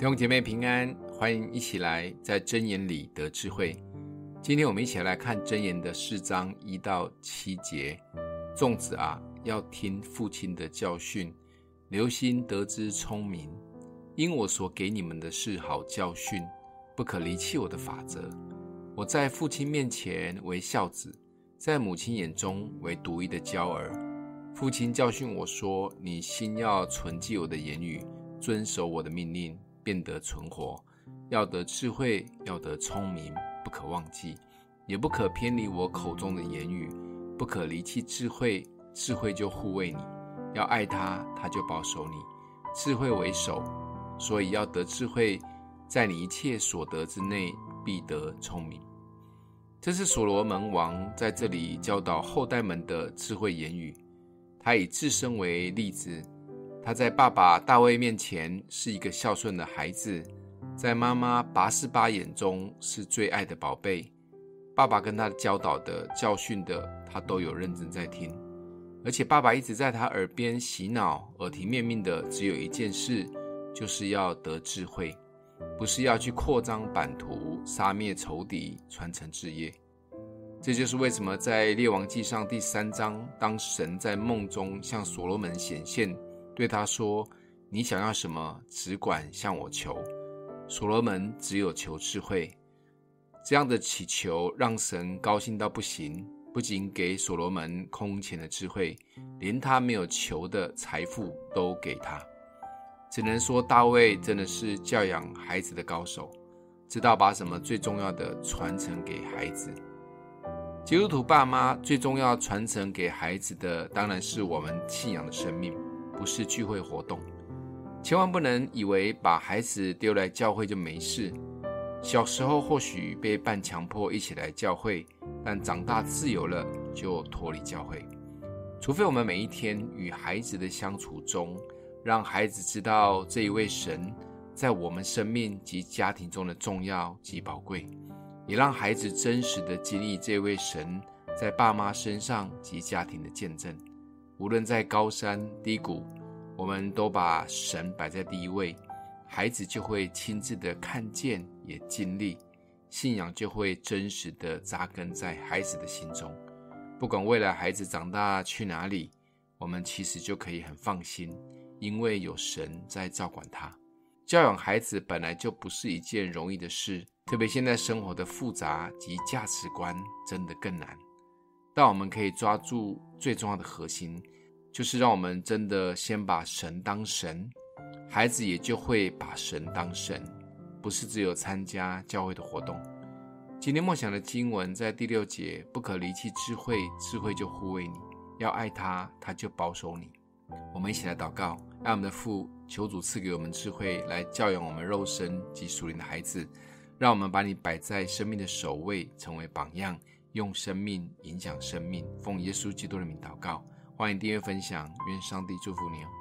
弟兄姐妹平安，欢迎一起来在真言里得智慧。今天我们一起来看真言的四章一到七节。众子啊，要听父亲的教训，留心得知聪明。因我所给你们的是好教训，不可离弃我的法则。我在父亲面前为孝子，在母亲眼中为独一的娇儿。父亲教训我说：“你心要存记我的言语，遵守我的命令。”变得存活，要得智慧，要得聪明，不可忘记，也不可偏离我口中的言语，不可离弃智慧，智慧就护卫你，要爱他，他就保守你，智慧为首，所以要得智慧，在你一切所得之内必得聪明。这是所罗门王在这里教导后代们的智慧言语，他以自身为例子。他在爸爸大卫面前是一个孝顺的孩子，在妈妈拔示巴眼中是最爱的宝贝。爸爸跟他教导的、教训的，他都有认真在听。而且爸爸一直在他耳边洗脑，耳提面命的只有一件事，就是要得智慧，不是要去扩张版图、杀灭仇敌、传承志业。这就是为什么在列王记上第三章，当神在梦中向所罗门显现。对他说：“你想要什么，只管向我求。”所罗门只有求智慧，这样的祈求让神高兴到不行。不仅给所罗门空前的智慧，连他没有求的财富都给他。只能说大卫真的是教养孩子的高手，知道把什么最重要的传承给孩子。基督徒爸妈最重要传承给孩子的，当然是我们信仰的生命。不是聚会活动，千万不能以为把孩子丢来教会就没事。小时候或许被半强迫一起来教会，但长大自由了就脱离教会。除非我们每一天与孩子的相处中，让孩子知道这一位神在我们生命及家庭中的重要及宝贵，也让孩子真实的经历这位神在爸妈身上及家庭的见证。无论在高山低谷，我们都把神摆在第一位，孩子就会亲自的看见，也经历，信仰就会真实的扎根在孩子的心中。不管未来孩子长大去哪里，我们其实就可以很放心，因为有神在照管他。教养孩子本来就不是一件容易的事，特别现在生活的复杂及价值观真的更难。但我们可以抓住最重要的核心，就是让我们真的先把神当神，孩子也就会把神当神，不是只有参加教会的活动。今天默想的经文在第六节，不可离弃智慧，智慧就护卫你；要爱他，他就保守你。我们一起来祷告，爱我们的父，求主赐给我们智慧，来教养我们肉身及属灵的孩子，让我们把你摆在生命的首位，成为榜样。用生命影响生命，奉耶稣基督的名祷告，欢迎订阅分享，愿上帝祝福你哦。